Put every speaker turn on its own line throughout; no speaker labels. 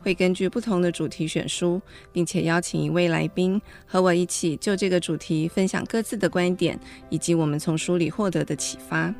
会根据不同的主题选书，并且邀请一位来宾和我一起就这个主题分享各自的观点，以及我们从书里获得的启发。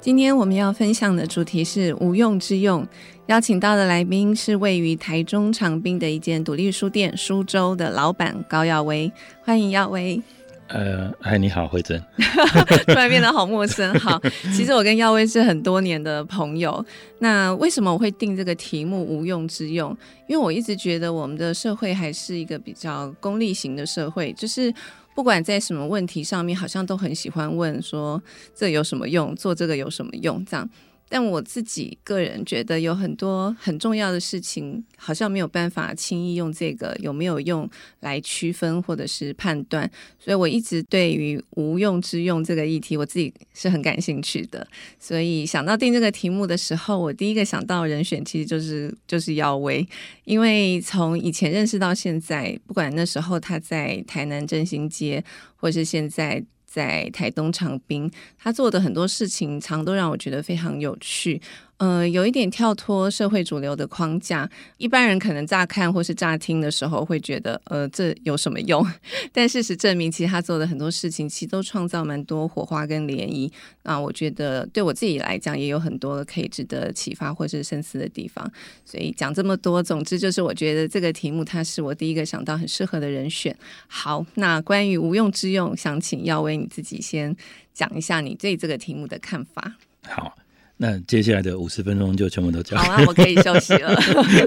今天我们要分享的主题是无用之用，邀请到的来宾是位于台中长滨的一间独立书店书州的老板高耀威，欢迎耀威。
呃，嗨，你好，慧珍。
突然变得好陌生。好，其实我跟耀威是很多年的朋友。那为什么我会定这个题目“无用之用”？因为我一直觉得我们的社会还是一个比较功利型的社会，就是不管在什么问题上面，好像都很喜欢问说这有什么用，做这个有什么用，这样。但我自己个人觉得有很多很重要的事情，好像没有办法轻易用这个有没有用来区分或者是判断，所以我一直对于无用之用这个议题，我自己是很感兴趣的。所以想到定这个题目的时候，我第一个想到人选其实就是就是耀威，因为从以前认识到现在，不管那时候他在台南振兴街，或是现在。在台东长滨，他做的很多事情，常都让我觉得非常有趣。呃，有一点跳脱社会主流的框架，一般人可能乍看或是乍听的时候会觉得，呃，这有什么用？但事实证明，其实他做的很多事情，其实都创造蛮多火花跟涟漪。那我觉得对我自己来讲，也有很多可以值得启发或是深思的地方。所以讲这么多，总之就是我觉得这个题目，它是我第一个想到很适合的人选。好，那关于无用之用，想请耀威你自己先讲一下你对这个题目的看法。
好。那接下来的五十分钟就全部都讲
好啊，我可以休息了。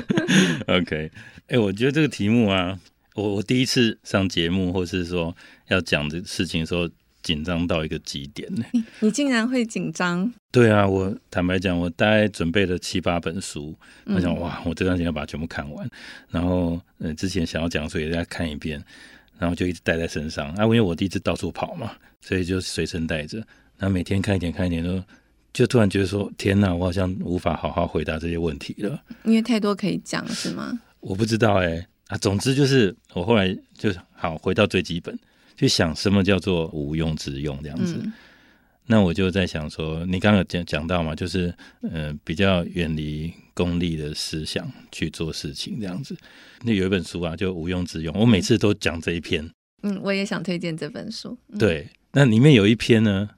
OK，哎、欸，我觉得这个题目啊，我我第一次上节目，或是说要讲这事情的时候，紧张到一个极点呢。
你你竟然会紧张？
对啊，我坦白讲，我大概准备了七八本书，我想哇，我这段时间要把它全部看完。然后，呃，之前想要讲，所以再看一遍，然后就一直带在身上。啊，因为我第一次到处跑嘛，所以就随身带着，然后每天看一点，看一点都。就突然觉得说，天哪，我好像无法好好回答这些问题了，
因为太多可以讲，是吗？
我不知道哎、欸、啊，总之就是我后来就好回到最基本，去想什么叫做无用之用这样子。嗯、那我就在想说，你刚刚讲讲到嘛，就是嗯、呃，比较远离功利的思想去做事情这样子。那有一本书啊，就无用之用，我每次都讲这一篇。
嗯，我也想推荐这本书。嗯、
对，那里面有一篇呢，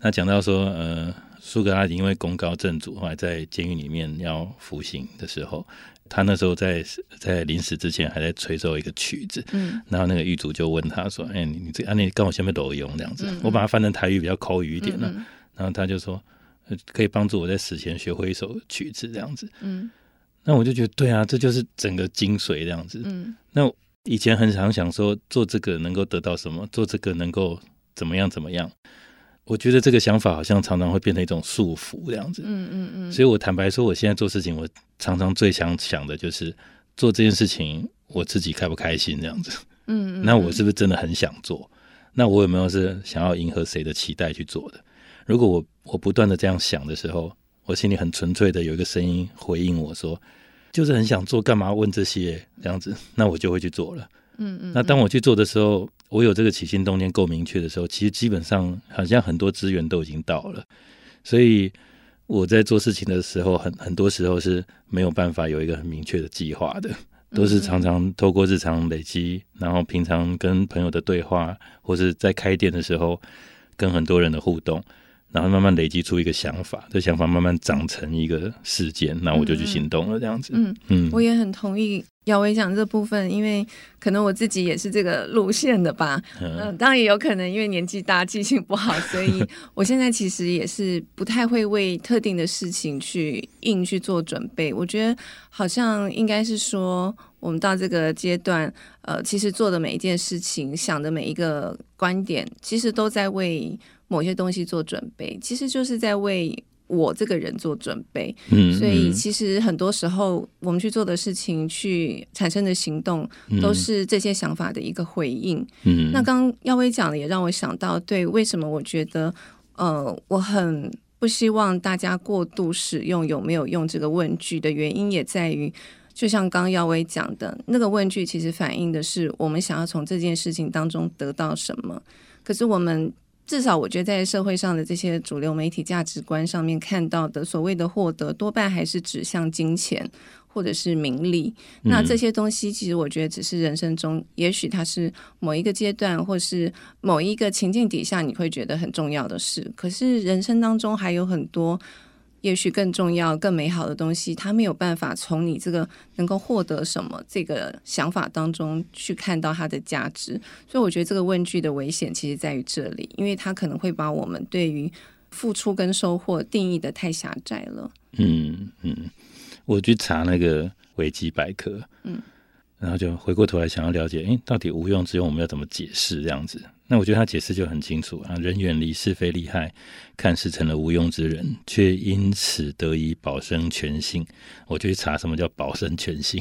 他讲到说，呃。苏格拉底因为功高震主，后来在监狱里面要服刑的时候，他那时候在在临死之前还在吹奏一个曲子，嗯，然后那个狱主就问他说：“哎、欸，你这啊，你跟我下面都有用这样子？”嗯嗯，我把它翻成台语比较口语一点了，嗯嗯，然后他就说：“可以帮助我在死前学会一首曲子这样子。”嗯，那我就觉得对啊，这就是整个精髓这样子。嗯，那以前很常想说做这个能够得到什么，做这个能够怎么样怎么样。我觉得这个想法好像常常会变成一种束缚这样子，嗯嗯嗯，所以我坦白说，我现在做事情，我常常最想想的就是做这件事情，我自己开不开心这样子，嗯，那我是不是真的很想做？那我有没有是想要迎合谁的期待去做的？如果我我不断的这样想的时候，我心里很纯粹的有一个声音回应我说，就是很想做，干嘛问这些这样子？那我就会去做了。嗯嗯，那当我去做的时候，我有这个起心动念够明确的时候，其实基本上好像很多资源都已经到了，所以我在做事情的时候，很很多时候是没有办法有一个很明确的计划的，都是常常透过日常累积，然后平常跟朋友的对话，或是在开店的时候跟很多人的互动，然后慢慢累积出一个想法，这想法慢慢长成一个事件，那我就去行动了，这样子。嗯嗯，
我也很同意。姚伟讲这部分，因为可能我自己也是这个路线的吧。嗯、呃，当然也有可能因为年纪大，记性不好，所以 我现在其实也是不太会为特定的事情去硬去做准备。我觉得好像应该是说，我们到这个阶段，呃，其实做的每一件事情，想的每一个观点，其实都在为某些东西做准备，其实就是在为。我这个人做准备。
嗯，
所以其实很多时候我们去做的事情，去产生的行动，都是这些想法的一个回应。
嗯，
那刚刚耀威讲的也让我想到，对，为什么我觉得，呃，我很不希望大家过度使用有没有用这个问句的原因，也在于。就像刚刚耀威讲的那个问句，其实反映的是我们想要从这件事情当中得到什么。可是我们至少我觉得在社会上的这些主流媒体价值观上面看到的所谓的获得，多半还是指向金钱或者是名利。那这些东西其实我觉得只是人生中，也许它是某一个阶段或是某一个情境底下你会觉得很重要的事。可是人生当中还有很多。也许更重要、更美好的东西，他没有办法从你这个能够获得什么这个想法当中去看到它的价值。所以，我觉得这个问句的危险其实在于这里，因为它可能会把我们对于付出跟收获定义的太狭窄了。
嗯嗯，我去查那个维基百科，嗯，然后就回过头来想要了解，诶，到底无用之用我们要怎么解释这样子？那我觉得他解释就很清楚啊，人远离是非利害，看似成了无用之人，却因此得以保生全性。我就去查什么叫保生全性。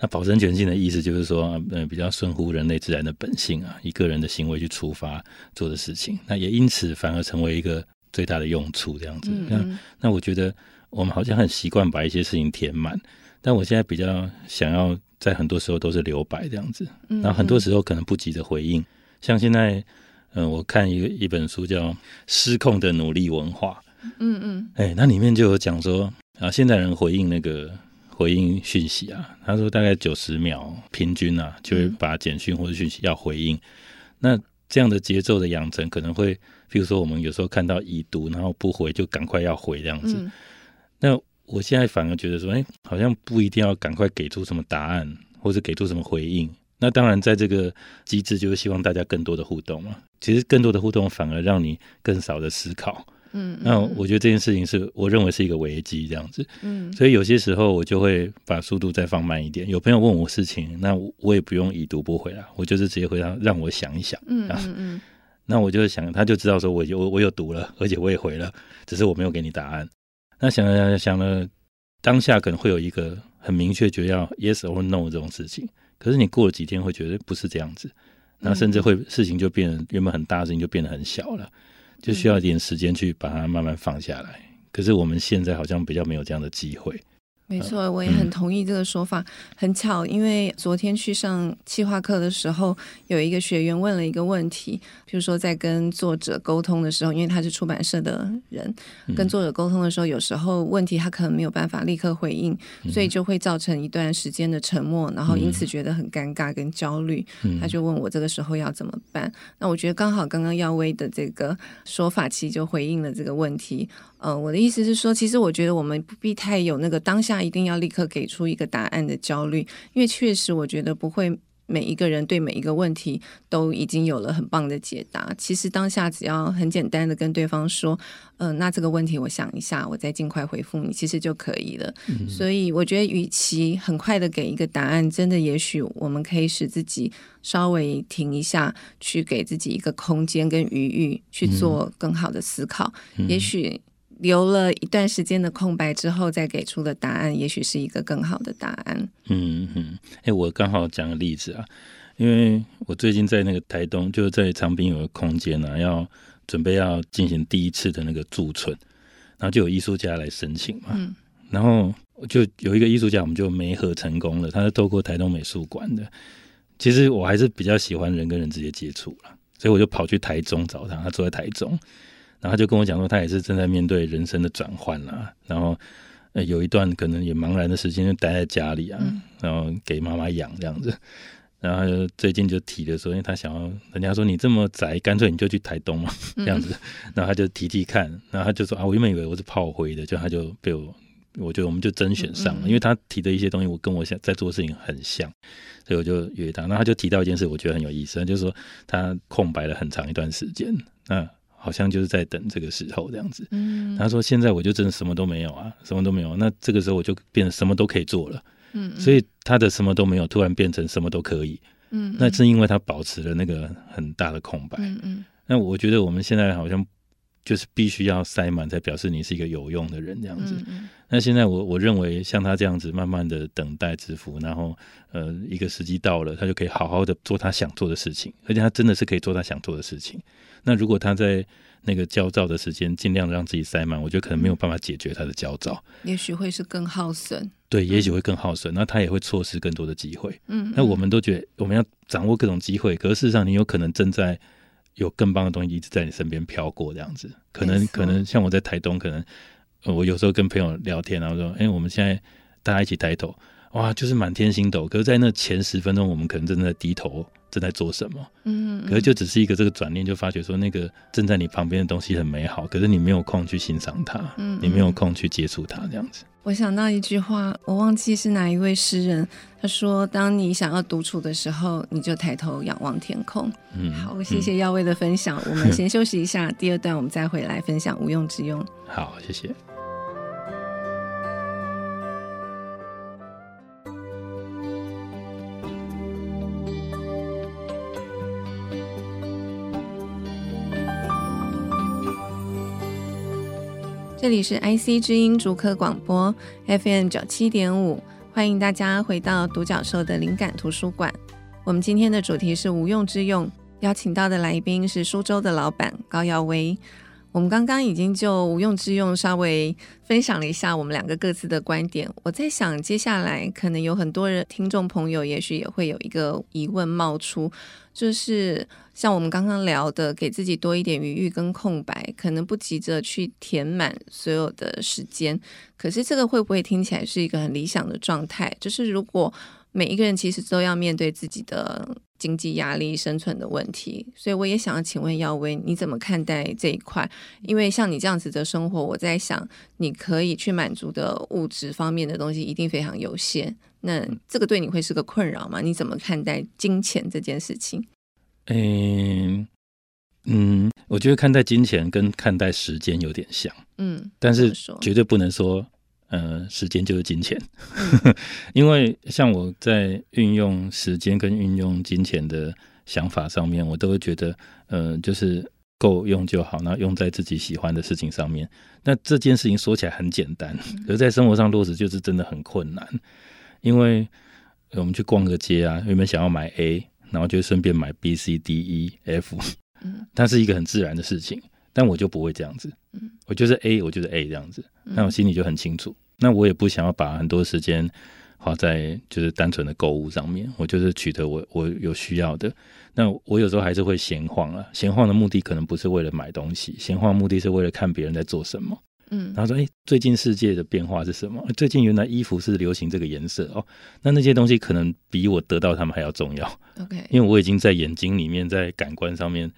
那保生全性的意思就是说，嗯，比较顺乎人类自然的本性啊，以个人的行为去出发做的事情。那也因此反而成为一个最大的用处，这样子。嗯嗯，那那我觉得我们好像很习惯把一些事情填满，但我现在比较想要在很多时候都是留白这样子，然后很多时候可能不急着回应。像现在，嗯、呃，我看一个一本书叫《失控的努力文化》，嗯嗯，哎，那里面就有讲说啊，现代人回应那个回应讯息啊，他说大概九十秒平均啊，就会把简讯或者讯息要回应。嗯、那这样的节奏的养成，可能会，比如说我们有时候看到已读，然后不回就赶快要回这样子。嗯、那我现在反而觉得说，哎，好像不一定要赶快给出什么答案，或者给出什么回应。那当然，在这个机制就是希望大家更多的互动嘛。其实更多的互动反而让你更少的思考。嗯，嗯，那我觉得这件事情是我认为是一个危机，这样子。嗯，所以有些时候我就会把速度再放慢一点。有朋友问我事情，那我也不用已读不回啊，我就是直接回答，让我想一想。嗯嗯嗯。那我就想，他就知道说我有我有读了，而且我也回了，只是我没有给你答案。那想了想了想了，当下可能会有一个很明确觉得要 yes or no 这种事情。可是你过了几天会觉得不是这样子，然后甚至会事情就变得原本很大的事情就变得很小了，就需要一点时间去把它慢慢放下来。可是我们现在好像比较没有这样的机会。
没错，我也很同意这个说法。嗯、很巧，因为昨天去上企划课的时候，有一个学员问了一个问题，比如说在跟作者沟通的时候，因为他是出版社的人，跟作者沟通的时候，有时候问题他可能没有办法立刻回应，所以就会造成一段时间的沉默，然后因此觉得很尴尬跟焦虑。他就问我这个时候要怎么办？那我觉得刚好刚刚耀威的这个说法，其实就回应了这个问题。呃，我的意思是说，其实我觉得我们不必太有那个当下一定要立刻给出一个答案的焦虑，因为确实我觉得不会每一个人对每一个问题都已经有了很棒的解答。其实当下只要很简单的跟对方说，嗯、呃，那这个问题我想一下，我再尽快回复你，其实就可以了。嗯、所以我觉得，与其很快的给一个答案，真的也许我们可以使自己稍微停一下，去给自己一个空间跟余裕去做更好的思考，嗯、也许。留了一段时间的空白之后，再给出的答案，也许是一个更好的答案。
嗯嗯，哎、欸，我刚好讲个例子啊，因为我最近在那个台东，就是在长滨有个空间啊，要准备要进行第一次的那个驻村，然后就有艺术家来申请嘛，嗯、然后就有一个艺术家，我们就没合成功了，他是透过台东美术馆的。其实我还是比较喜欢人跟人直接接触了，所以我就跑去台中找他，他住在台中。然后他就跟我讲说，他也是正在面对人生的转换啦。然后，呃，有一段可能也茫然的时间，就待在家里啊，嗯、然后给妈妈养这样子。然后他就最近就提的说，因为他想要，人家说你这么宅，干脆你就去台东嘛，这样子。嗯、然后他就提提看，然后他就说啊，我原本以为我是炮灰的，就他就被我，我觉得我们就甄选上了，因为他提的一些东西，我跟我想在做的事情很像，所以我就约他。然后他就提到一件事，我觉得很有意思，就是说他空白了很长一段时间，那。好像就是在等这个时候这样子。嗯，他说现在我就真的什么都没有啊，什么都没有。那这个时候我就变得什么都可以做了。嗯，所以他的什么都没有突然变成什么都可以。嗯，那是因为他保持了那个很大的空白。嗯嗯。那我觉得我们现在好像就是必须要塞满，才表示你是一个有用的人这样子。
嗯嗯
那现在我我认为像他这样子，慢慢的等待支付，然后呃一个时机到了，他就可以好好的做他想做的事情，而且他真的是可以做他想做的事情。那如果他在那个焦躁的时间，尽量让自己塞满，我觉得可能没有办法解决他的焦躁，
也许会是更耗损。
对，也许会更耗损，那他也会错失更多的机会。
嗯，
那我们都觉得我们要掌握各种机会，可是事实上你有可能正在有更棒的东西一直在你身边飘过，这样子，可能可能像我在台东，可能。我有时候跟朋友聊天，然后说：“哎、欸，我们现在大家一起抬头，哇，就是满天星斗。可是，在那前十分钟，我们可能正在低头，正在做什么？嗯，嗯，可是就只是一个这个转念，就发觉说，那个正在你旁边的东西很美好，可是你没有空去欣赏它，嗯，嗯，你没有空去接触它，这样子。”
我想到一句话，我忘记是哪一位诗人，他说：“当你想要独处的时候，你就抬头仰望天空。”嗯，好，谢谢耀威的分享。嗯、我们先休息一下，第二段我们再回来分享无用之用。
好，谢谢。
这里是 IC 之音竹科广播 FM 九七点五，欢迎大家回到独角兽的灵感图书馆。我们今天的主题是无用之用，邀请到的来宾是苏州的老板高耀威。我们刚刚已经就无用之用稍微分享了一下我们两个各自的观点。我在想，接下来可能有很多人听众朋友，也许也会有一个疑问冒出。就是像我们刚刚聊的，给自己多一点余裕跟空白，可能不急着去填满所有的时间。可是这个会不会听起来是一个很理想的状态？就是如果每一个人其实都要面对自己的经济压力、生存的问题，所以我也想要请问耀威，你怎么看待这一块？因为像你这样子的生活，我在想，你可以去满足的物质方面的东西一定非常有限。那这个对你会是个困扰吗？你怎么看待金钱这件事情？
嗯嗯，我觉得看待金钱跟看待时间有点像，嗯，但是绝对不能说，呃，时间就是金钱，嗯、因为像我在运用时间跟运用金钱的想法上面，我都会觉得，呃，就是够用就好，然后用在自己喜欢的事情上面。那这件事情说起来很简单，可是在生活上落实就是真的很困难。因为我们去逛个街啊，原本想要买 A，然后就顺便买 B、C、D、E、F，嗯，它是一个很自然的事情，但我就不会这样子，嗯，我就是 A，我就是 A 这样子，那我心里就很清楚，那我也不想要把很多时间花在就是单纯的购物上面，我就是取得我我有需要的，那我有时候还是会闲晃啊，闲晃的目的可能不是为了买东西，闲晃的目的是为了看别人在做什么。嗯，然后说，哎，最近世界的变化是什么？最近原来衣服是流行这个颜色哦，那那些东西可能比我得到他们还要重要。OK，因为我已经在眼睛里面，在感官上面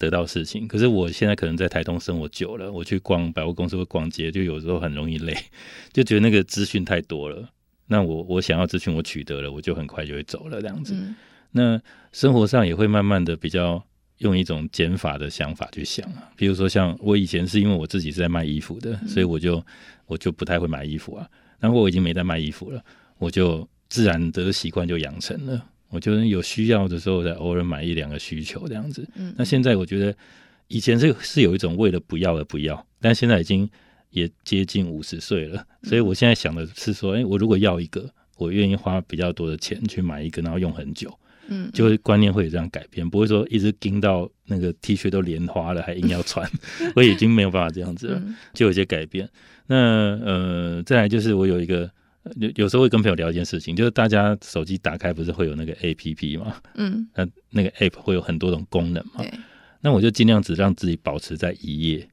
得到事情。可是我现在可能在台东生活久了，我去逛百货公司或逛街，就有时候很容易累，就觉得那个资讯太多了。那我我想要资讯，我取得了，我就很快就会走了这样子。嗯、那生活上也会慢慢的比较。用一种减法的想法去想啊，比如说像我以前是因为我自己是在卖衣服的，所以我就我就不太会买衣服啊。然后我已经没在卖衣服了，我就自然的习惯就养成了。我就有需要的时候再偶尔买一两个需求这样子。嗯那现在我觉得以前是是有一种为了不要而不要，但现在已经也接近五十岁了，所以我现在想的是说，哎，我如果要一个，我愿意花比较多的钱去买一个，然后用很久。嗯，就会观念会有这样改变，不会说一直盯到那个 T 恤都莲花了，还硬要穿，我已经没有办法这样子了，就有些改变。那呃，再来就是我有一个有有时候会跟朋友聊一件事情，就是大家手机打开不是会有那个 APP 吗？嗯，那那个 App 会有很多种功能嘛？那我就尽量只让自己保持在一页。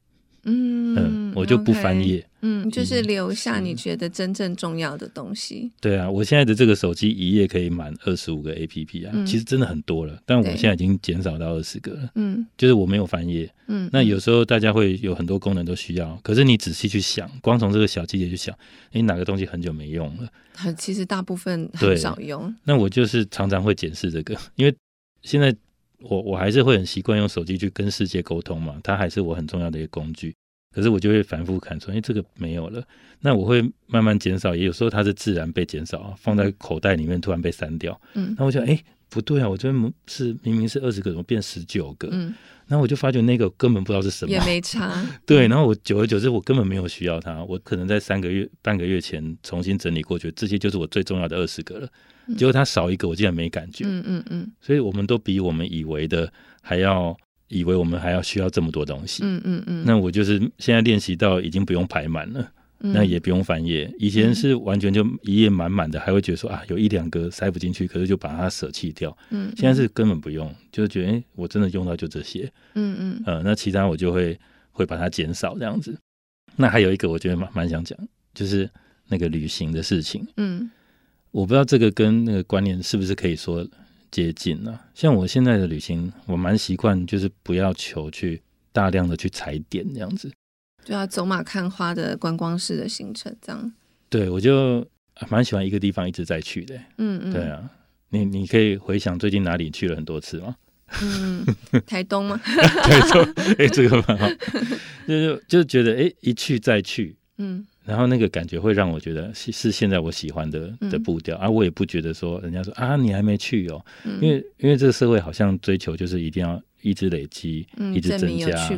嗯，嗯，我就不翻页，
嗯，就是留下你觉得真正重要的东西。
对啊，我现在的这个手机一页可以满二十五个 APP 啊，嗯、其实真的很多了。但我现在已经减少到二十个了。嗯，就是我没有翻页。嗯，那有时候大家会有很多功能都需要，可是你仔细去想，光从这个小细节去想，哎，哪个东西很久没用了？
很，其实大部分很少用。
那我就是常常会检视这个，因为现在。我我还是会很习惯用手机去跟世界沟通嘛，它还是我很重要的一个工具。可是我就会反复看说，哎，这个没有了，那我会慢慢减少。也有时候它是自然被减少，放在口袋里面突然被删掉。嗯，那我就哎，不对啊，我这边是明明是二十个，怎么变十九个？
嗯，
然后我就发觉那个根本不知道是什么，
也没差。
对，然后我久而久之，我根本没有需要它。我可能在三个月、半个月前重新整理过去，这些就是我最重要的二十个了。嗯、结果它少一个，我竟然没感觉。嗯嗯嗯。所以我们都比我们以为的还要。以为我们还要需要这么多东西，嗯嗯嗯，那我就是现在练习到已经不用排满了，嗯、那也不用翻页。以前是完全就一页满满的，还会觉得说啊，有一两个塞不进去，可是就把它舍弃掉。嗯，现在是根本不用，就是觉得哎、欸，我真的用到就这些。嗯嗯，呃，那其他我就会会把它减少这样子。那还有一个我觉得蛮蛮想讲，就是那个旅行的事情。嗯，我不知道这个跟那个观念是不是可以说。接近啊，像我现在的旅行，我蛮习惯，就是不要求去大量的去踩点这样子，
就要走马看花的观光式的行程这样。
对，我就蛮喜欢一个地方一直在去的。嗯嗯，对啊，你你可以回想最近哪里去了很多次吗？
嗯，台东吗？
台东，哎、欸，这个蛮好，就就觉得哎、欸，一去再去，嗯。然后那个感觉会让我觉得是是现在我喜欢的的步调、嗯、啊，我也不觉得说人家说啊你还没去哦，嗯、因为因为这个社会好像追求就是一定要一直累积，嗯、一直增加，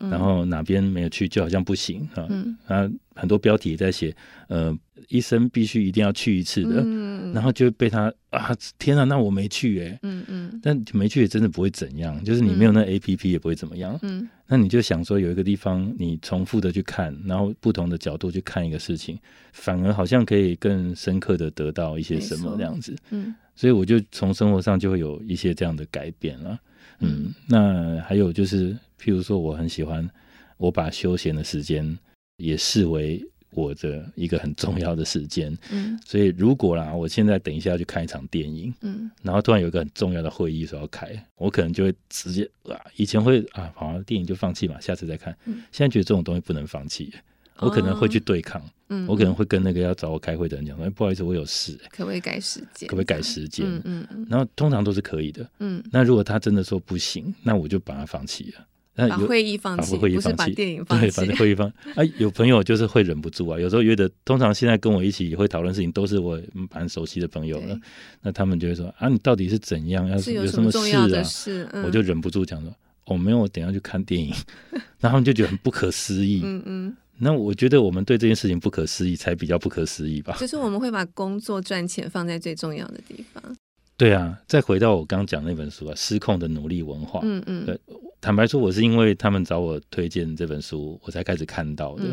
嗯、然后哪边没有去就好像不行啊，嗯、啊很多标题也在写呃。一生必须一定要去一次的，嗯、然后就被他啊，天啊，那我没去哎、欸，嗯嗯，但没去也真的不会怎样，就是你没有那 APP 也不会怎么样，嗯，那你就想说有一个地方你重复的去看，然后不同的角度去看一个事情，反而好像可以更深刻的得到一些什么这样子，嗯，所以我就从生活上就会有一些这样的改变了，嗯，那还有就是，譬如说我很喜欢我把休闲的时间也视为。我的一个很重要的时间，嗯，所以如果啦，我现在等一下要去看一场电影，嗯，然后突然有一个很重要的会议说要开，我可能就会直接啊，以前会啊，好像电影就放弃嘛，下次再看，嗯，现在觉得这种东西不能放弃，我可能会去对抗，嗯，我可能会跟那个要找我开会的人讲说，哎，不好意思，我有事，
可不可以改时间？
可不可以改时间？嗯嗯，然后通常都是可以的，嗯，那如果他真的说不行，那我就把它放弃了。
把会议放弃，不是把电影放弃。
对，把会议放。哎、啊，有朋友就是会忍不住啊。有时候约的，通常现在跟我一起会讨论事情，都是我蛮熟悉的朋友了。那他们就会说：“啊，你到底是怎样？要
是有
什么事啊？”
事嗯、
我就忍不住讲说：“哦，没有，我等一下去看电影。”然后他们就觉得很不可思议。嗯嗯。那我觉得我们对这件事情不可思议，才比较不可思议吧。
就是我们会把工作赚钱放在最重要的地方。
对啊，再回到我刚刚讲那本书啊，《失控的努力文化》。嗯嗯。对。坦白说，我是因为他们找我推荐这本书，我才开始看到的。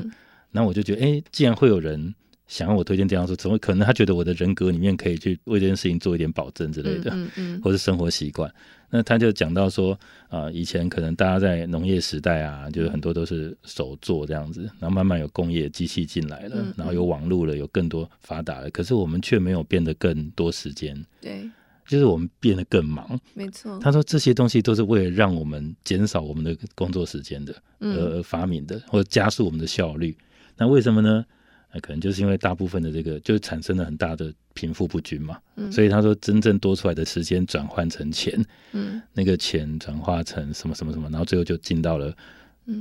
那、嗯、我就觉得，哎，既然会有人想要我推荐这样书，怎么可能他觉得我的人格里面可以去为这件事情做一点保证之类的，嗯嗯嗯、或是生活习惯？那他就讲到说，啊、呃，以前可能大家在农业时代啊，就是很多都是手做这样子，然后慢慢有工业机器进来了，嗯嗯、然后有网络了，有更多发达了，可是我们却没有变得更多时间。
对。
就是我们变得更忙，
没错。
他说这些东西都是为了让我们减少我们的工作时间的，呃发明的，或者加速我们的效率。那为什么呢？那可能就是因为大部分的这个就产生了很大的贫富不均嘛。所以他说，真正多出来的时间转换成钱，嗯，那个钱转化成什么什么什么，然后最后就进到了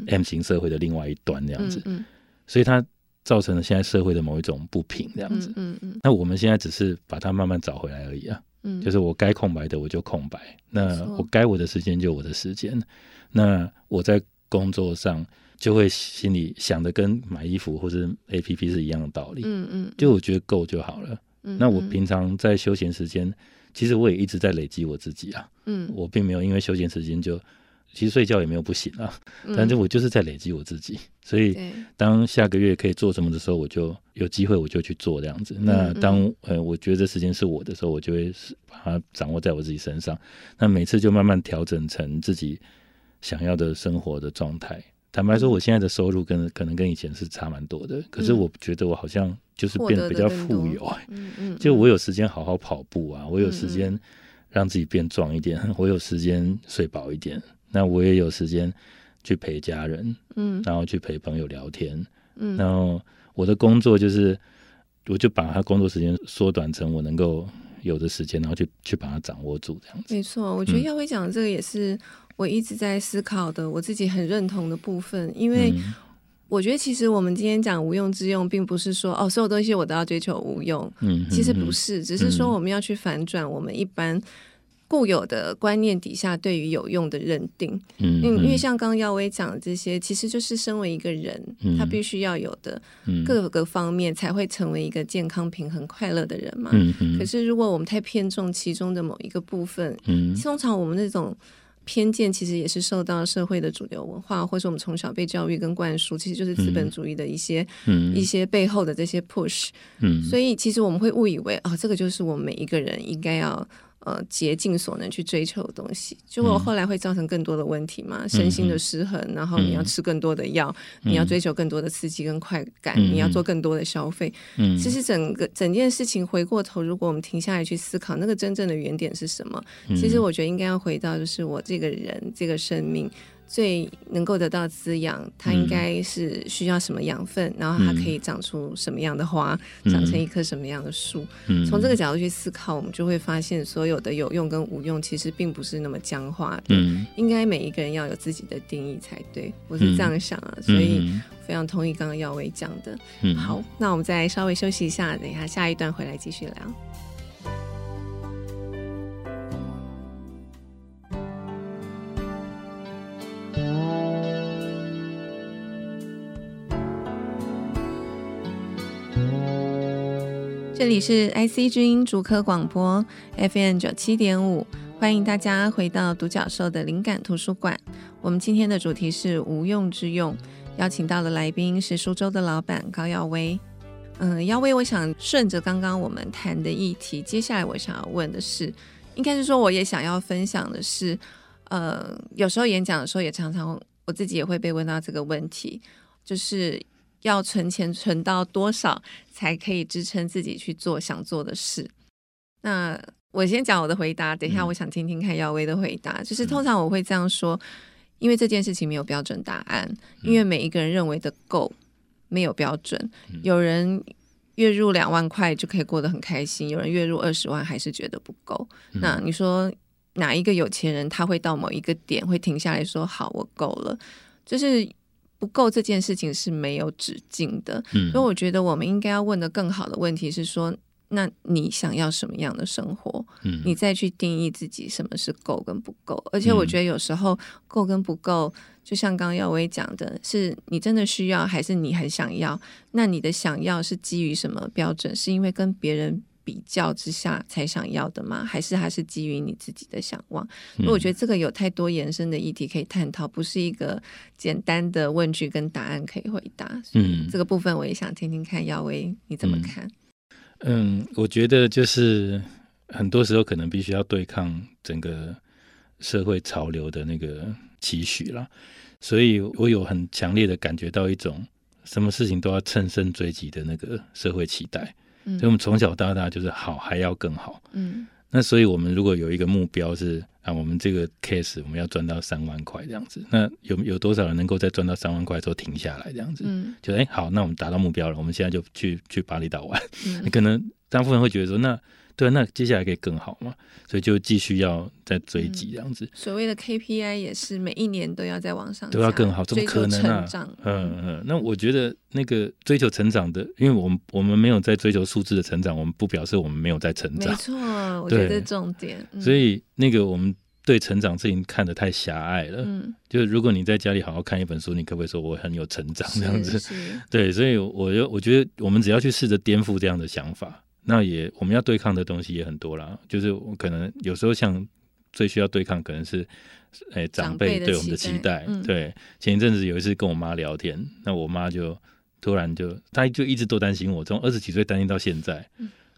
M 型社会的另外一端这样子。嗯，所以它造成了现在社会的某一种不平这样子。嗯嗯。那我们现在只是把它慢慢找回来而已啊。就是我该空白的我就空白，那我该我的时间就我的时间，那我在工作上就会心里想的跟买衣服或者 APP 是一样的道理，嗯嗯，就我觉得够就好了。那我平常在休闲时间，其实我也一直在累积我自己啊，嗯，我并没有因为休闲时间就。其实睡觉也没有不行啊，但是我就是在累积我自己，嗯、所以当下个月可以做什么的时候，我就有机会我就去做这样子。嗯、那当呃我觉得时间是我的时候，我就会把它掌握在我自己身上。那每次就慢慢调整成自己想要的生活的状态。坦白说，我现在的收入跟可能跟以前是差蛮多的，可是我觉得我好像就是变得比较富有。嗯 嗯，就我有时间好好跑步啊，我有时间让自己变壮一点，我有时间睡饱一点。那我也有时间去陪家人，嗯，然后去陪朋友聊天，嗯，然后我的工作就是，我就把他工作时间缩短成我能够有的时间，然后去去把它掌握住这样子。
没错，我觉得耀辉讲的这个也是我一直在思考的，我自己很认同的部分，因为我觉得其实我们今天讲无用之用，并不是说哦，所有东西我都要追求无用，嗯，其实不是，只是说我们要去反转我们一般。固有的观念底下对于有用的认定。
嗯，
因因为像刚刚耀威讲的这些，其实就是身为一个人，
嗯、
他必须要有的各个方面才会成为一个健康、平衡、快乐的人嘛。
嗯嗯、
可是如果我们太偏重其中的某一个部分，
嗯，
通常我们那种。偏见其实也是受到社会的主流文化，或者我们从小被教育跟灌输，其实就是资本主义的一些、
嗯、
一些背后的这些 push。
嗯，
所以其实我们会误以为啊、哦，这个就是我们每一个人应该要。呃，竭尽所能去追求的东西，结果后来会造成更多的问题嘛？嗯、身心的失衡，然后你要吃更多的药，嗯、你要追求更多的刺激跟快感，嗯、你要做更多的消费。嗯，其实整个整件事情回过头，如果我们停下来去思考，那个真正的原点是什么？嗯、其实我觉得应该要回到，就是我这个人，这个生命。最能够得到滋养，它应该是需要什么养分，嗯、然后它可以长出什么样的花，嗯、长成一棵什么样的树。嗯、从这个角度去思考，我们就会发现，所有的有用跟无用，其实并不是那么僵化的。嗯、应该每一个人要有自己的定义才对，我是这样想啊。嗯、所以非常同意刚刚耀威讲的。嗯、好，那我们再稍微休息一下，等一下下一段回来继续聊。这里是 IC 之音竹科广播 FM 九七点五，欢迎大家回到独角兽的灵感图书馆。我们今天的主题是无用之用，邀请到的来宾是书粥的老板高耀威。嗯，耀威，我想顺着刚刚我们谈的议题，接下来我想要问的是，应该是说我也想要分享的是，呃，有时候演讲的时候也常常我自己也会被问到这个问题，就是。要存钱存到多少才可以支撑自己去做想做的事？那我先讲我的回答，等一下我想听听看耀威的回答。嗯、就是通常我会这样说，因为这件事情没有标准答案，因为每一个人认为的够没有标准。有人月入两万块就可以过得很开心，有人月入二十万还是觉得不够。那你说哪一个有钱人他会到某一个点会停下来说好，我够了？就是。不够这件事情是没有止境的，嗯、所以我觉得我们应该要问的更好的问题是说，那你想要什么样的生活？嗯、你再去定义自己什么是够跟不够。而且我觉得有时候够跟不够，就像刚刚耀威讲的，是你真的需要还是你很想要？那你的想要是基于什么标准？是因为跟别人比较之下才想要的吗？还是还是基于你自己的想望？我觉得这个有太多延伸的议题可以探讨，不是一个简单的问句跟答案可以回答。嗯，这个部分我也想听听看，耀威你怎么看？
嗯，我觉得就是很多时候可能必须要对抗整个社会潮流的那个期许啦，所以我有很强烈的感觉到一种什么事情都要乘胜追击的那个社会期待。所以，我们从小到大就是好，还要更好。嗯，那所以我们如果有一个目标是啊，我们这个 case 我们要赚到三万块这样子，那有有多少人能够在赚到三万块的时候停下来这样子？嗯，就哎、欸、好，那我们达到目标了，我们现在就去去巴厘岛玩。嗯，可能大部分人会觉得说那。对，那接下来可以更好嘛？所以就继续要再追击这样子。嗯、所谓的
KPI 也是每一年都要在往上，
都要更好，怎么可能啊？嗯嗯，那我觉得那个追求成长的，因为我们我们没有在追求数字的成长，我们不表示我们没有在成长。
没错，我觉得重点。
嗯、所以那个我们对成长事情看得太狭隘了。嗯，就是如果你在家里好好看一本书，你可不可以说我很有成长这样子？对，所以我就我觉得我们只要去试着颠覆这样的想法。那也，我们要对抗的东西也很多啦。就是我可能有时候像最需要对抗，可能是诶、欸、长辈对我们的期待。对，前一阵子有一次跟我妈聊天，那我妈就突然就，她就一直都担心我，从二十几岁担心到现在，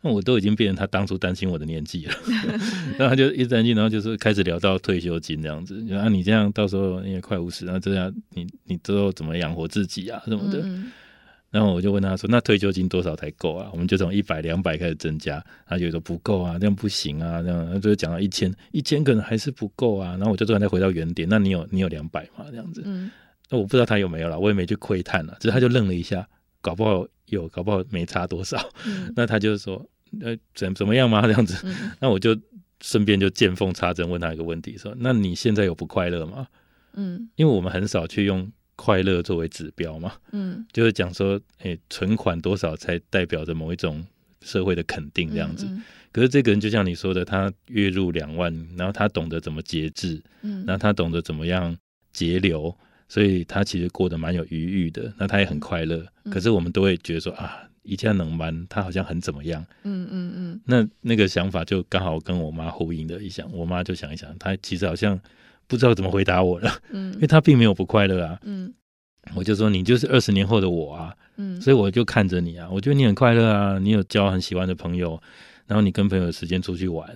那我都已经变成她当初担心我的年纪了。然后她就一直担心，然后就是开始聊到退休金这样子，然后啊，你这样到时候因为快五十，然后这样你你之后怎么养活自己啊什么的。嗯然后我就问他说：“那退休金多少才够啊？”我们就从一百、两百开始增加，他就说不够啊，这样不行啊，这样就讲到一千，一千可能还是不够啊。然后我就突然再回到原点，那你有你有两百吗？这样子，嗯，那我不知道他有没有了，我也没去窥探了。只是他就愣了一下，搞不好有，搞不好没差多少。嗯、那他就说：“呃，怎怎么样吗？”这样子，嗯、那我就顺便就见缝插针问他一个问题：说，那你现在有不快乐吗？嗯，因为我们很少去用。快乐作为指标嘛，嗯，就是讲说，诶、欸，存款多少才代表着某一种社会的肯定这样子。
嗯嗯
可是这个人就像你说的，他月入两万，然后他懂得怎么节制，嗯，然后他懂得怎么样节流，所以他其实过得蛮有余裕的。那他也很快乐。嗯、可是我们都会觉得说啊，一家能蛮他好像很怎么样，嗯嗯嗯。那那个想法就刚好跟我妈呼应的一想，我妈就想一想，她其实好像不知道怎么回答我了，嗯，因为他并没有不快乐啊，嗯。我就说你就是二十年后的我啊，嗯，所以我就看着你啊，我觉得你很快乐啊，你有交很喜欢的朋友。然后你跟朋友有时间出去玩，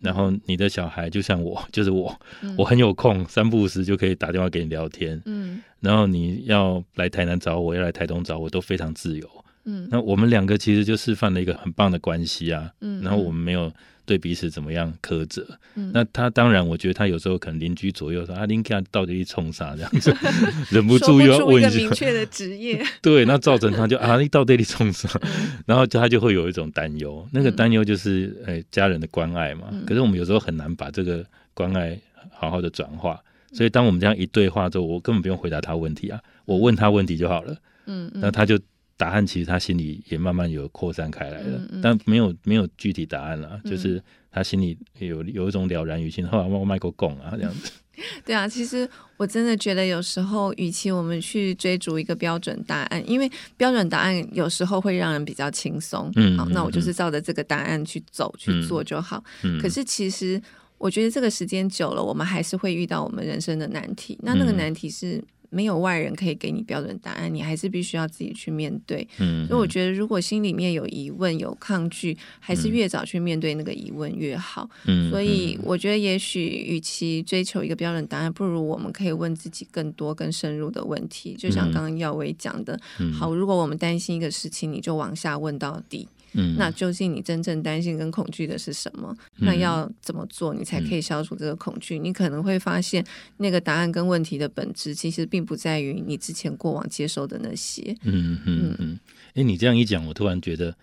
然后你的小孩就像我，就是我，嗯、我很有空，三不五时就可以打电话给你聊天。嗯，然后你要来台南找我，要来台东找我，都非常自由。嗯，那我们两个其实就示范了一个很棒的关系啊。嗯，然后我们没有。对彼此怎么样苛责？嗯、那他当然，我觉得他有时候可能邻居左右说：“啊，林家到底一冲啥这样子？” 忍不住又要问一下。
明确的职业。
对，那造成他就啊，你到底一冲啥？嗯、然后他就会有一种担忧，那个担忧就是哎家人的关爱嘛。嗯、可是我们有时候很难把这个关爱好好的转化，所以当我们这样一对话之后，我根本不用回答他问题啊，我问他问题就好了。嗯，那他就。答案其实他心里也慢慢有扩散开来了，嗯嗯、但没有没有具体答案了，嗯、就是他心里有有一种了然于心。后来我麦克讲啊，这样子。
对啊，其实我真的觉得有时候，与其我们去追逐一个标准答案，因为标准答案有时候会让人比较轻松。嗯，好，那我就是照着这个答案去走、嗯、去做就好。嗯、可是其实我觉得这个时间久了，我们还是会遇到我们人生的难题。那那个难题是。没有外人可以给你标准答案，你还是必须要自己去面对。嗯，所以我觉得，如果心里面有疑问、有抗拒，还是越早去面对那个疑问越好。嗯，所以我觉得，也许与其追求一个标准答案，不如我们可以问自己更多、更深入的问题。就像刚刚耀威讲的，嗯，好，如果我们担心一个事情，你就往下问到底。嗯，那究竟你真正担心跟恐惧的是什么？嗯、那要怎么做，你才可以消除这个恐惧？嗯、你可能会发现，那个答案跟问题的本质，其实并不在于你之前过往接受的那些。嗯嗯嗯。
哎、欸，你这样一讲，我突然觉得，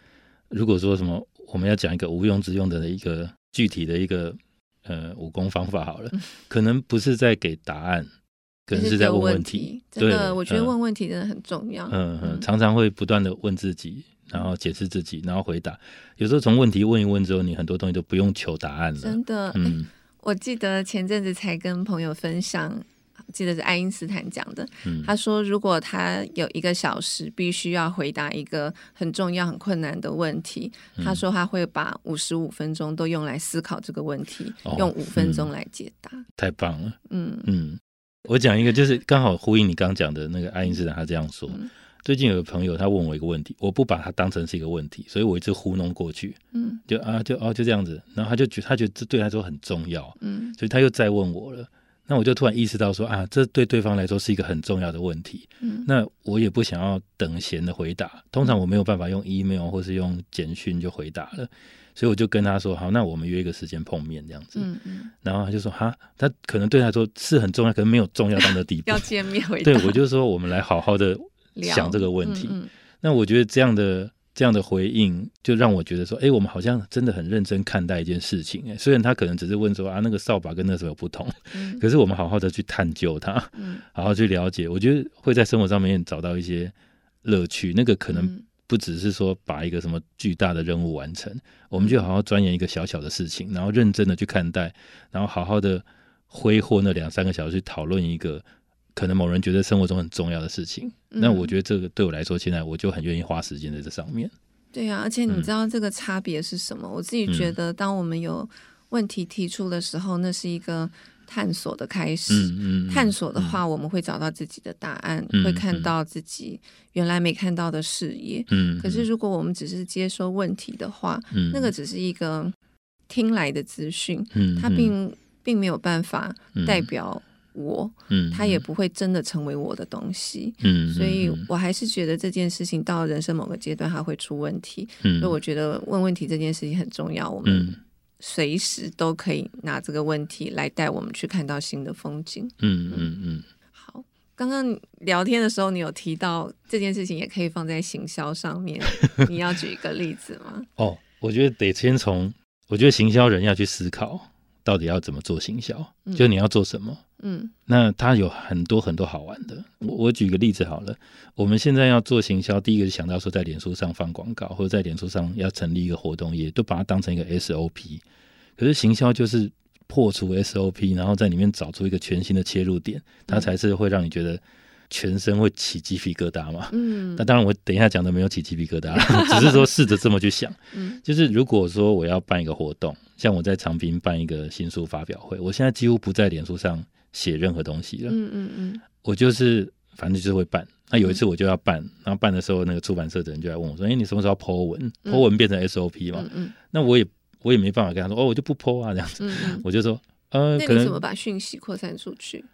如果说什么，我们要讲一个无用之用的一个具体的一个呃武功方法好了，嗯、可能不是在给答案，可能是在问问题。
真的，对我觉得问问题真的很重要。
嗯嗯，常常会不断的问自己。然后解释自己，然后回答。有时候从问题问一问之后，你很多东西都不用求答案了。
真的，嗯，我记得前阵子才跟朋友分享，记得是爱因斯坦讲的。嗯，他说，如果他有一个小时必须要回答一个很重要、很困难的问题，嗯，他说他会把五十五分钟都用来思考这个问题，哦，用五分钟来解答。嗯，太棒了，嗯嗯。我讲一个，就是刚好呼应你刚讲的那个爱因斯坦，他这样说。嗯最近有个朋友，他问我一个问题，我不把它当成是一个问题，所以我一直糊弄过去。嗯，就啊，就哦，就这样子。然后他就觉，他觉得这对他来说很重要。嗯，所以他又再问我了。那我就突然意识到说啊，这对对方来说是一个很重要的问题。嗯，那我也不想要等闲的回答。通常我没有办法用 email 或是用简讯就回答了，所以我就跟他说好，那我们约一个时间碰面这样子。嗯嗯。然后他就说哈，他可能对他来说是很重要，可能没有重要到的地步。要见面回答。对，
我就说我们来好好的。想这个问题，嗯嗯，那我觉得这样的这样的回应，就让我觉得说，哎，我们好像真的很认真看待一件事情。哎，虽然他可能只是问说啊，那个扫把跟那个什么不同，嗯、可是我们好好的去探究它，嗯、好好去了解，我觉得会在生活上面找到一些乐趣。那个可能不只是说把一个什么巨大的任务完成，嗯、我们就好好钻研一个小小的事情，然后认真的去看待，然后好好的挥霍那两三个小时去讨论一个。可能某人觉得生活中很重要的事情，嗯、那我觉得这个对我来说，现在我就很愿意花时间在这上面。
对呀、啊，而且你知道这个差别是什么？嗯、我自己觉得，当我们有问题提出的时候，那是一个探索的开始。嗯嗯、探索的话，我们会找到自己的答案，嗯、会看到自己原来没看到的视野。嗯、可是如果我们只是接收问题的话，嗯、那个只是一个听来的资讯，嗯、它并并没有办法代表。我，嗯，他也不会真的成为我的东西，嗯，所以我还是觉得这件事情到人生某个阶段，它会出问题，嗯，所以我觉得问问题这件事情很重要，我们随时都可以拿这个问题来带我们去看到新的风景，嗯嗯嗯。好，刚刚聊天的时候，你有提到这件事情也可以放在行销上面，你要举一个例子吗？
哦，我觉得得先从，我觉得行销人要去思考。到底要怎么做行销，嗯、就你要做什么。嗯，那它有很多很多好玩的。我我举个例子好了，我们现在要做行销，第一个是想到说在脸书上放广告，或者在脸书上要成立一个活动，也都把它当成一个 SOP。可是行销就是破除 SOP，然后在里面找出一个全新的切入点，它才是会让你觉得全身会起鸡皮疙瘩嘛。嗯，那当然我等一下讲的没有起鸡皮疙瘩，只是说试着这么去想。嗯，就是如果说我要办一个活动，像我在长滨办一个新书发表会，我现在几乎不在脸书上。写任何东西了，嗯嗯嗯，我就是反正就是会办。那有一次我就要办，然后办的时候，那个出版社的人就来问我说：“哎，你什么时候要 po 文？po 文变成 SOP 嘛？”嗯，那我也我也没办法跟他说：“哦，我就不 po 啊，这样子。” 我就说：“呃，
那你怎么把讯息扩散出去？”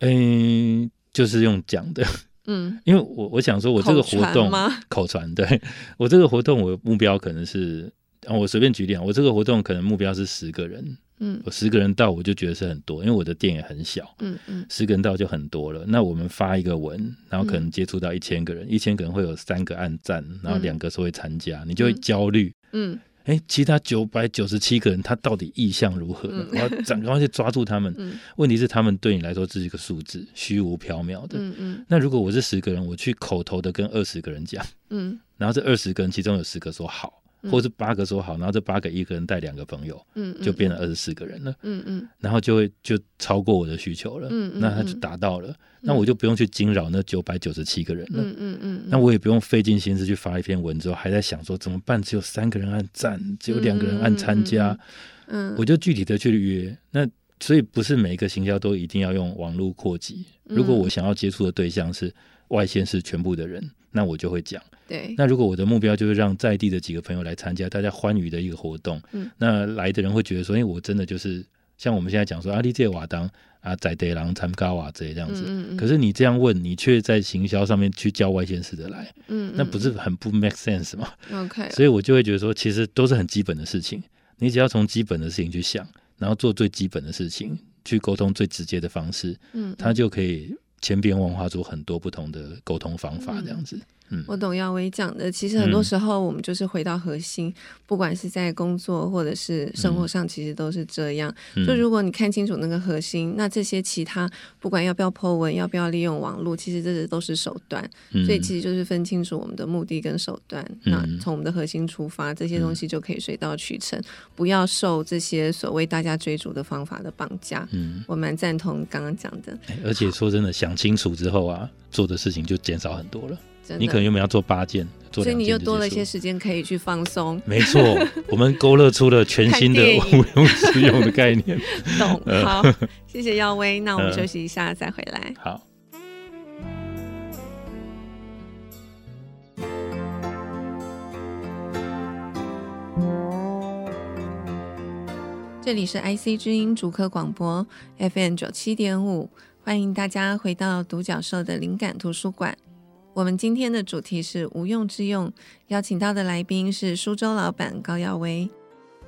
嗯，就是用讲的，嗯，因为我我想说，我这个活动口传，对。我这个活动，我目标可能是，啊我随便举例啊，我这个活动可能目标是十个人。嗯，我十个人到我就觉得是很多，因为我的店也很小。嗯嗯，十个人到就很多了。那我们发一个文，然后可能接触到一千个人，一千个人会有三个按赞，然后两个是会参加，你就会焦虑。嗯，哎，其他九百九十七个人他到底意向如何呢？我要赶快去抓住他们。问题是他们对你来说只是一个数字，虚无缥缈的。嗯嗯。那如果我是十个人，我去口头的跟二十个人讲，嗯，然后这二十个人其中有十个说好。或是八个说好，然后这八个一个人带两个朋友，嗯，就变成二十四个人了，嗯嗯，然后就会就超过我的需求了，嗯，那他就达到了，那我就不用去惊扰那九百九十七个人了，嗯嗯嗯，那我也不用费尽心思去发一篇文之后，还在想说怎么办？只有三个人按赞，只有两个人按参加，嗯，我就具体的去约。那所以不是每一个行销都一定要用网络扩及。如果我想要接触的对象是外县市全部的人，那我就会讲。对，那如果我的目标就是让在地的几个朋友来参加，大家欢愉的一个活动，嗯，那来的人会觉得说，哎，我真的就是像我们现在讲说，阿里这瓦当啊，在德郎参加瓦这这样子。嗯嗯。可是你这样问，你却在行销上面去叫外县市的来，嗯，那不是很不 make sense 吗？OK。所以我就会觉得说，其实都是很基本的事情，你只要从基本的事情去想，然后做最基本的事情，去沟通最直接的方式，嗯，他就可以千变万化出很多不同的沟通方法，这样子。我懂耀威讲的，其实很多时候我们就是回到核心，嗯、不管是在工作或者是生活上，其实都是这样。嗯、就如果你看清楚那个核心，那这些其他不管要不要 po 文，要不要利用网络，其实这些都是手段。嗯、所以其实就是分清楚我们的目的跟手段，嗯、那从我们的核心出发，这些东西就可以水到渠成，不要受这些所谓大家追逐的方法的绑架。嗯，我蛮赞同刚刚讲的。而且说真的，想清楚之后啊，做的事情就减少很多了。你可能原本要做八件，所以
你就多了一些时间可以去放松。
没错，我们勾勒出了全新的 无用之用的概念。
懂，好，谢谢耀威。那我们休息一下，再回来。
好。
这里是 IC 之音主科广播 FM 九七点五，欢迎大家回到独角兽的灵感图书馆。我们今天的主题是无用之用，邀请到的来宾是苏州老板高耀威。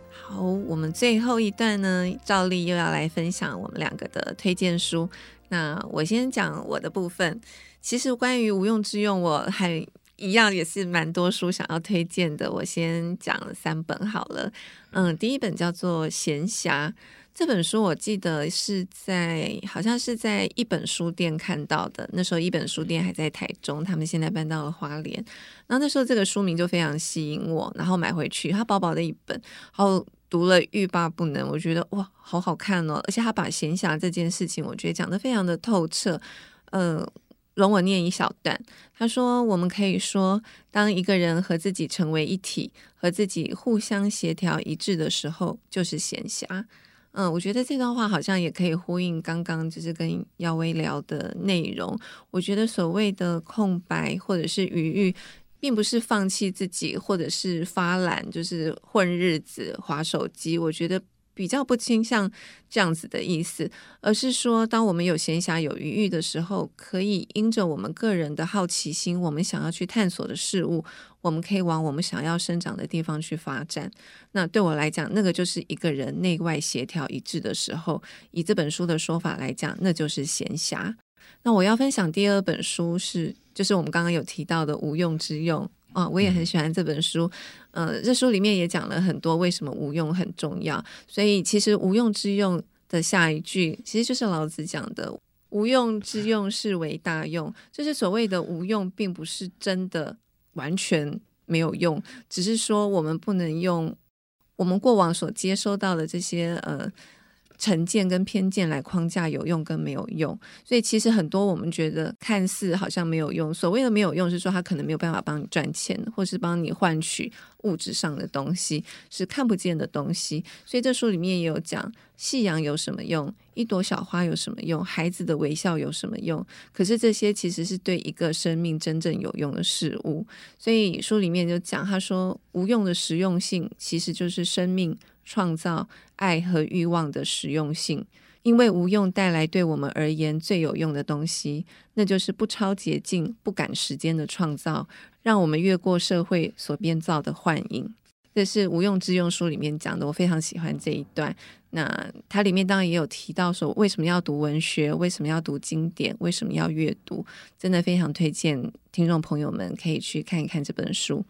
好，我们最后一段呢，照例又要来分享我们两个的推荐书。那我先讲我的部分。其实关于无用之用，我还一样也是蛮多书想要推荐的。我先讲三本好了。嗯，第一本叫做《闲暇》。这本书我记得是在好像是在一本书店看到的，那时候一本书店还在台中，他们现在搬到了花莲。然后那时候这个书名就非常吸引我，然后买回去，它薄薄的一本，然后读了欲罢不能。我觉得哇，好好看哦！而且他把闲暇这件事情，我觉得讲得非常的透彻。呃，容我念一小段，他说：“我们可以说，当一个人和自己成为一体，和自己互相协调一致的时候，就是闲暇。”嗯，我觉得这段话好像也可以呼应刚刚就是跟耀威聊的内容。我觉得所谓的空白或者是余裕，并不是放弃自己，或者是发懒，就是混日子、划手机。我觉得。比较不倾向这样子的意思，而是说，当我们有闲暇、有余裕的时候，可以因着我们个人的好奇心，我们想要去探索的事物，我们可以往我们想要生长的地方去发展。那对我来讲，那个就是一个人内外协调一致的时候。以这本书的说法来讲，那就是闲暇。那我要分享第二本书是，就是我们刚刚有提到的无用之用。啊、哦，我也很喜欢这本书。呃，这书里面也讲了很多为什么无用很重要。所以其实无用之用的下一句，其实就是老子讲的“无用之用，是为大用”。就是所谓的无用，并不是真的完全没有用，只是说我们不能用我们过往所接收到的这些呃。成见跟偏见来框架有用跟没有用，所以其实很多我们觉得看似好像没有用，所谓的没有用是说他可能没有办法帮你赚钱，或是帮你换取物质上的东西，是看不见的东西。所以这书里面也有讲，夕阳有什么用？一朵小花有什么用？孩子的微笑有什么用？可是这些其实是对一个生命真正有用的事物。所以书里面就讲，他说无用的实用性其实就是生命。创造爱和欲望的实用性，因为无用带来对我们而言最有用的东西，那就是不超捷径、不赶时间的创造，让我们越过社会所编造的幻影。这是《无用之用》书里面讲的，我非常喜欢这一段。那它里面当然也有提到说，为什么要读文学，为什么要读经典，为什么要阅读，真的非常推荐听众朋友们可以去看一看这本书。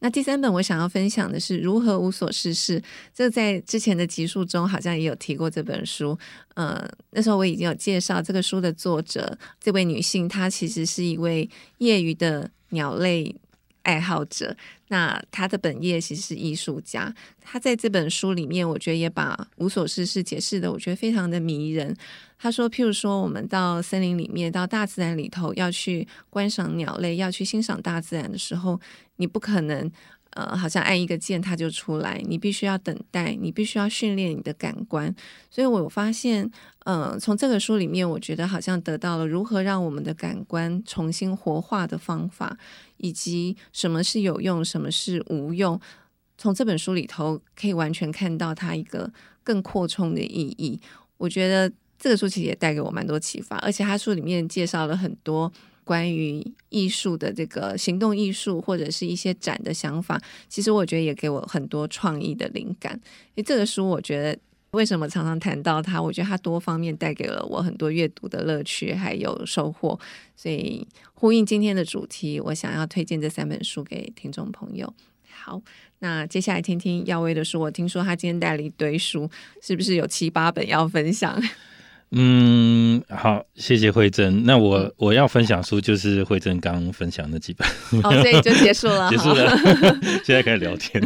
那第三本我想要分享的是《如何无所事事》，这在之前的集数中好像也有提过这本书。呃，那时候我已经有介绍这个书的作者，这位女性她其实是一位业余的鸟类爱好者。那她的本业其实是艺术家。她在这本书里面，我觉得也把无所事事解释的，我觉得非常的迷人。他说，譬如说，我们到森林里面，到大自然里头，要去观赏鸟类，要去欣赏大自然的时候，你不可能，呃，好像按一个键它就出来，你必须要等待，你必须要训练你的感官。所以我发现，呃，从这个书里面，我觉得好像得到了如何让我们的感官重新活化的方法，以及什么是有用，什么是无用。从这本书里头，可以完全看到它一个更扩充的意义。我觉得。这个书其实也带给我蛮多启发，而且他书里面介绍了很多关于艺术的这个行动艺术或者是一些展的想法。其实我觉得也给我很多创意的灵感。因为这个书，我觉得为什么常常谈到它？我觉得它多方面带给了我很多阅读的乐趣，还有收获。所以呼应今天的主题，我想要推荐这三本书给听众朋友。好，那接下来听听耀威的书。我听说他今天带了一堆书，是不是有七八本要分享？
嗯，好，谢谢惠珍。那我我要分享书就是惠珍刚分享那几本，
哦，所以就结束了，
结束了。现在开始聊天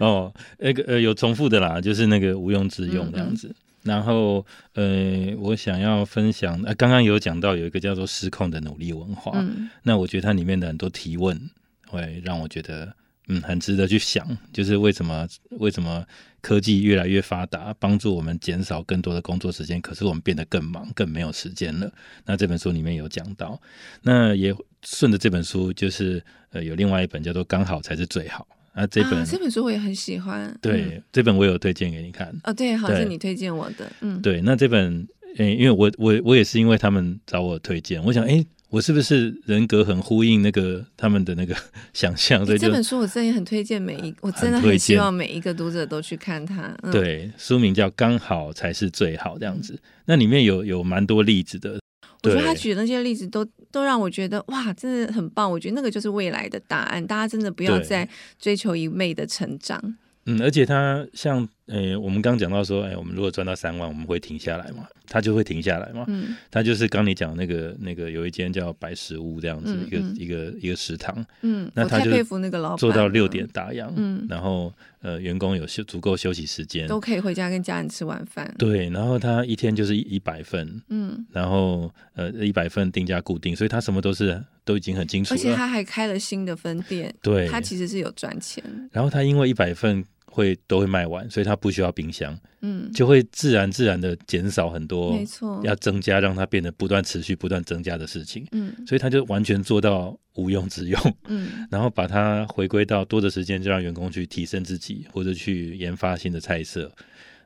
哦，那个呃有重复的啦，就是那个无用之用这样子。嗯嗯然后呃，我想要分享，呃，刚刚有讲到有一个叫做失控的努力文化，嗯，那我觉得它里面的很多提问会让我觉得。嗯，很值得去想，就是为什么为什么科技越来越发达，帮助我们减少更多的工作时间，可是我们变得更忙，更没有时间了。那这本书里面有讲到，那也顺着这本书，就是呃，有另外一本叫做《刚好才是最好》那，这本、啊、这本书我也很喜欢，对，嗯、这本我有推荐给你看。哦，对，好像是你推荐我的，嗯，对，那这本，嗯，因为我我我也是因为他们找我推荐，我想，哎。我是不是人格很呼应那个他们的那个 想象？所以这本书我真的也很推荐每一，我真的很希望每一个读者都去看它。嗯、对，书名叫《刚好才是最好》这样子。嗯、那里面有有蛮多例子的。我觉得他举的那些例子都都让我觉得哇，真的很棒。我觉得那个就是未来的答案。大家真的不要再追求一味的成长。嗯，而且他像。诶，我们刚讲到说，诶，我们如果赚到三万，我们会停下来嘛？他就会停下来嘛？嗯，他就是刚你讲那个那个有一间叫白食屋这样子，嗯、一个一个一个食堂。嗯，那他就佩服那个老板，做到六点打烊。嗯，然后呃，员工有休足够休息时间，都可以回家跟家人吃晚饭。对，然后他一天就是一百份。嗯，然后呃，一百份定价固定，所以他什么都是都已经很清楚了。而且他还开了新的分店。对，他其实是有赚钱。然后他因为一百份。会都会卖完，所以它不需要冰箱，嗯，就会自然自然的减少很多，没错，要增加让它变得不断持续不断增加的事情，嗯，所以它就完全做到无用之用，嗯，然后把它回归到多的时间就让员工去提升自己或者去研发新的菜色。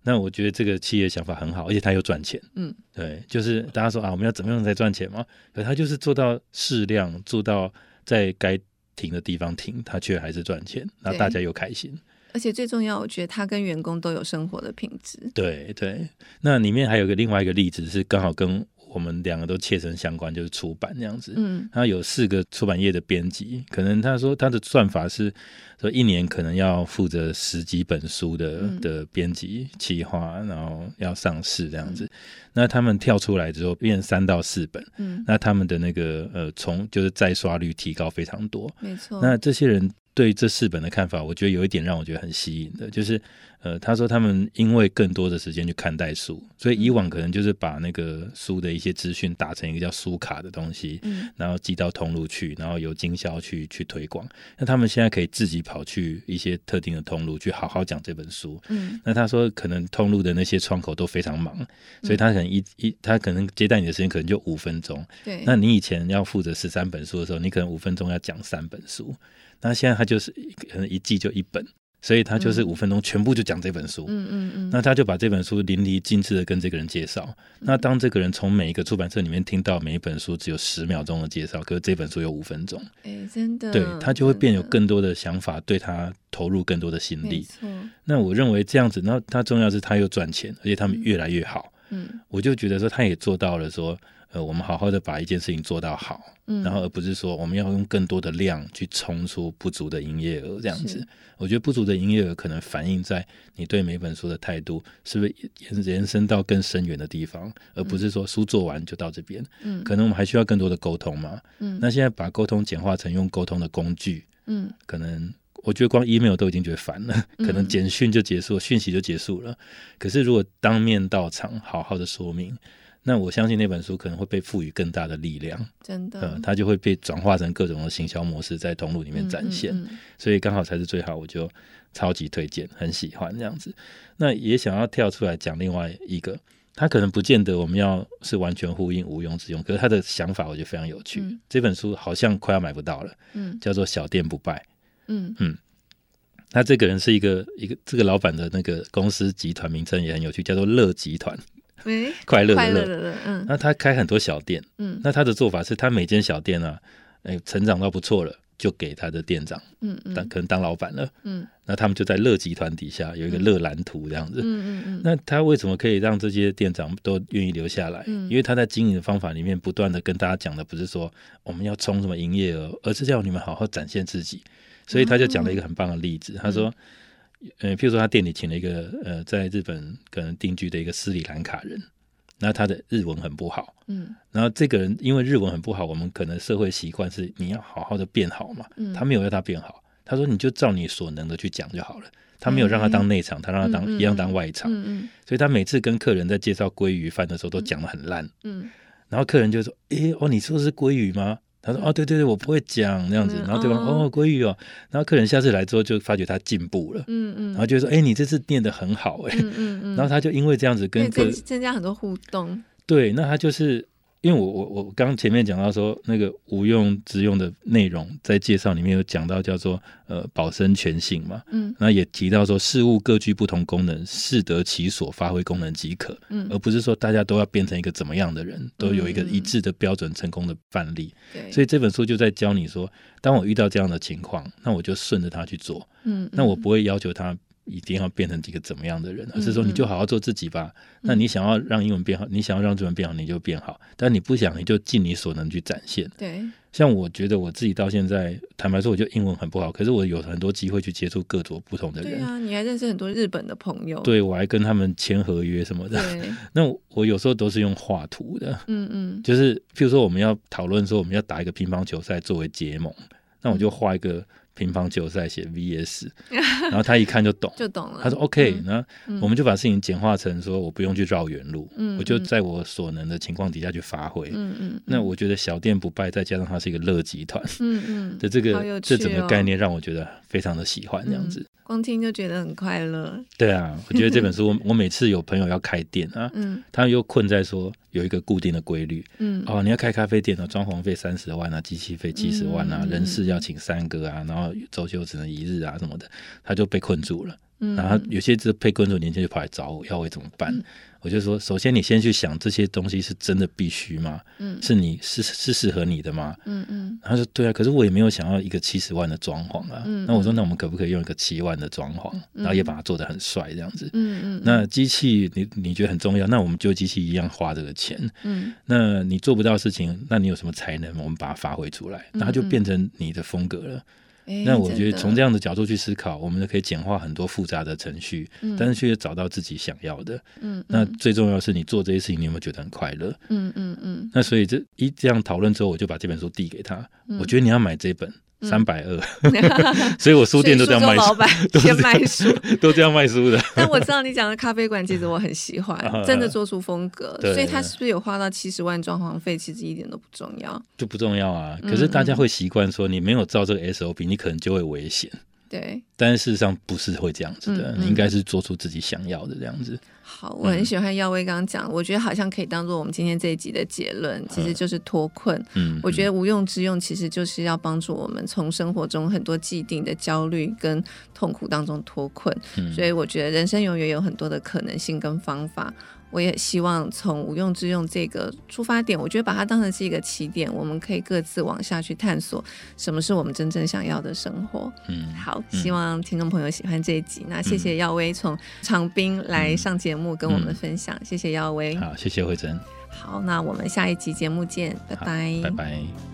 那我觉得这个企业想法很好，而且它又赚钱，嗯，对，就是大家说啊，我们要怎么样才赚钱嘛？可他就是做到适量，做到在该停的地方停，他却还是赚钱，那大家又开心。而且最重要，我觉得他跟员工都有生活的品质。对对，那里面还有个另外一个例子是刚好跟我们两个都切身相关，就是出版这样子。
嗯，
他有四个出版业的编辑，可能他说他的算法是说一年可能要负责十几本书的、嗯、的编辑企划，然后要上市这样子。嗯、那他们跳出来之后变三到四本，嗯，那他们的那个呃从就是再刷率提高非常多，
没错。
那这些人。对这四本的看法，我觉得有一点让我觉得很吸引的，就是，呃，他说他们因为更多的时间去看待书，所以以往可能就是把那个书的一些资讯打成一个叫书卡的东西，嗯，然后寄到通路去，然后由经销去去推广。那他们现在可以自己跑去一些特定的通路去好好讲这本书，嗯，那他说可能通路的那些窗口都非常忙，所以他可能一一他可能接待你的时间可能就五分钟，对，那你以前要负责十三本书的时候，你可能五分钟要讲三本书。那现在他就是可能一季就一本，所以他就是五分钟全部就讲这本书。嗯嗯嗯。那他就把这本书淋漓尽致的跟这个人介绍。那当这个人从每一个出版社里面听到每一本书只有十秒钟的介绍，可是这本书有五分钟。
哎，真的。
对，他就会变有更多的想法，对他投入更多的心力。那我认为这样子，那他重要是他又赚钱，而且他们越来越好。嗯。我就觉得说，他也做到了说。呃，我们好好的把一件事情做到好，嗯，然后而不是说我们要用更多的量去冲出不足的营业额这样子。我觉得不足的营业额可能反映在你对每本书的态度是不是延延伸到更深远的地方，而不是说书做完就到这边。嗯，可能我们还需要更多的沟通嘛。嗯，那现在把沟通简化成用沟通的工具，嗯，可能我觉得光 email 都已经觉得烦了，可能简讯就结束，讯息就结束了。可是如果当面到场，好好的说明。那我相信那本书可能会被赋予更大的力量，
真的，
呃，它就会被转化成各种的行销模式，在通路里面展现，嗯嗯嗯，所以刚好才是最好，我就超级推荐，很喜欢这样子。那也想要跳出来讲另外一个，他可能不见得我们要是完全呼应无用之用，可是他的想法我觉得非常有趣。嗯、这本书好像快要买不到了，嗯，叫做《小店不败》，嗯嗯，他这个人是一个一个这个老板的那个公司集团名称也很有趣，叫做乐集团。快乐的乐，嗯，那他开很多小店，嗯，那他的做法是他每间小店啊，哎，成长到不错了，就给他的店长，嗯嗯，当可能当老板了，嗯，那他们就在乐集团底下有一个乐蓝图这样子，嗯嗯嗯，那他为什么可以让这些店长都愿意留下来？嗯，因为他在经营的方法里面不断的跟大家讲的不是说我们要冲什么营业额，而是叫你们好好展现自己，所以他就讲了一个很棒的例子，他说。呃，譬如说他店里请了一个呃，在日本可能定居的一个斯里兰卡人，那他的日文很不好，嗯，然后这个人因为日文很不好，我们可能社会习惯是你要好好的变好嘛，嗯，他没有要他变好，他说你就照你所能的去讲就好了，他没有让他当内场，他让他当一样当外场，嗯嗯，所以他每次跟客人在介绍鲑鱼饭的时候都讲的很烂，嗯，然后客人就说，诶，哦，你说的是鲑鱼吗？他说：“哦，对对对，我不会讲那样子。”然后对方：“哦，鲑鱼哦。”然后客人下次来之后就发觉他进步了，嗯嗯，然后就说：“哎，你这次念得很好，哎，嗯嗯。”然后他就因为这样子跟客
增加很多互动。
对，那他就是。因为我我我刚前面讲到说那个无用之用的内容，在介绍里面有讲到叫做呃保身全性嘛，嗯，那也提到说事物各具不同功能，适得其所，发挥功能即可，嗯，而不是说大家都要变成一个怎么样的人，都有一个一致的标准成功的范例，对、嗯，所以这本书就在教你说，当我遇到这样的情况，那我就顺着他去做，嗯，那我不会要求他。一定要变成一个怎么样的人，而是说你就好好做自己吧。那你想要让英文变好，你想要让中文变好，你就变好。但你不想，你就尽你所能去展现。
对，
像我觉得我自己到现在，坦白说，我就英文很不好，可是我有很多机会去接触各种不同的人。
对啊，你还认识很多日本的朋友。
对，我还跟他们签合约什么的。对，那我有时候都是用画图的。嗯嗯，就是譬如说我们要讨论说我们要打一个乒乓球赛作为结盟，那我就画一个。乒乓球赛写 VS，然后他一看就懂，
就懂了。
他说 OK，那、嗯、我们就把事情简化成说，我不用去绕远路，嗯、我就在我所能的情况底下去发挥。嗯嗯。那我觉得小店不败，再加上它是一个乐集团，嗯嗯的这个、哦、这整个概念让我觉得非常的喜欢这样子。嗯
光听就觉得很快乐。
对啊，我觉得这本书，我每次有朋友要开店啊，嗯，他又困在说有一个固定的规律，嗯，哦，你要开咖啡店的，装潢费三十万啊，机器费七十万啊，人事要请三个啊，然后周休只能一日啊什么的，他就被困住了。
嗯，
然后有些这被困住年轻就跑来找我，要我怎么办？
嗯
我就说，首先你先去想这些东西是真的必须吗？
嗯，
是你是是适合你的吗？
嗯嗯。
他说对啊，可是我也没有想要一个七十万的装潢啊。
嗯。
那我说，那我们可不可以用一个七万的装潢，
嗯，
然后也把它做得很帅这样子？
嗯嗯。
那机器你你觉得很重要，那我们就机器一样花这个钱。
嗯。
那你做不到事情，那你有什么才能？我们把它发挥出来，那它就变成你的风格了。那我觉得从这样的角度去思考，我们就可以简化很多复杂的程序，嗯、但是却找到自己想要的。
嗯，嗯
那最重要是你做这些事情，你有没有觉得很快乐？
嗯嗯嗯。
那所以这一这样讨论之后，我就把这本书递给他。
嗯、
我觉得你要买这本。三百二，所以我书店都这样卖书，
书 先卖书，
都这样卖书的。
但我知道你讲的咖啡馆，其实我很喜欢，真的做出风格。所以他是不是有花到七十万装潢费？其实一点都不重要，
就不重要啊。可是大家会习惯说，你没有照这个 SOP，你可能就会危险。
对，
但是事实上不是会这样子的，你应该是做出自己想要的这样子。
好，我很喜欢耀威刚刚讲，嗯、我觉得好像可以当做我们今天这一集的结论，其实就是脱困。嗯，我觉得无用之用其实就是要帮助我们从生活中很多既定的焦虑跟痛苦当中脱困。嗯，所以我觉得人生永远有很多的可能性跟方法。我也希望从无用之用这个出发点，我觉得把它当成是一个起点，我们可以各自往下去探索什么是我们真正想要的生活。嗯，好，希望听众朋友喜欢这一集。嗯、那谢谢耀威从长滨来上节目跟我们分享，嗯、谢谢耀威。
好，谢谢慧珍。
好，那我们下一集节目见，拜拜，
拜拜。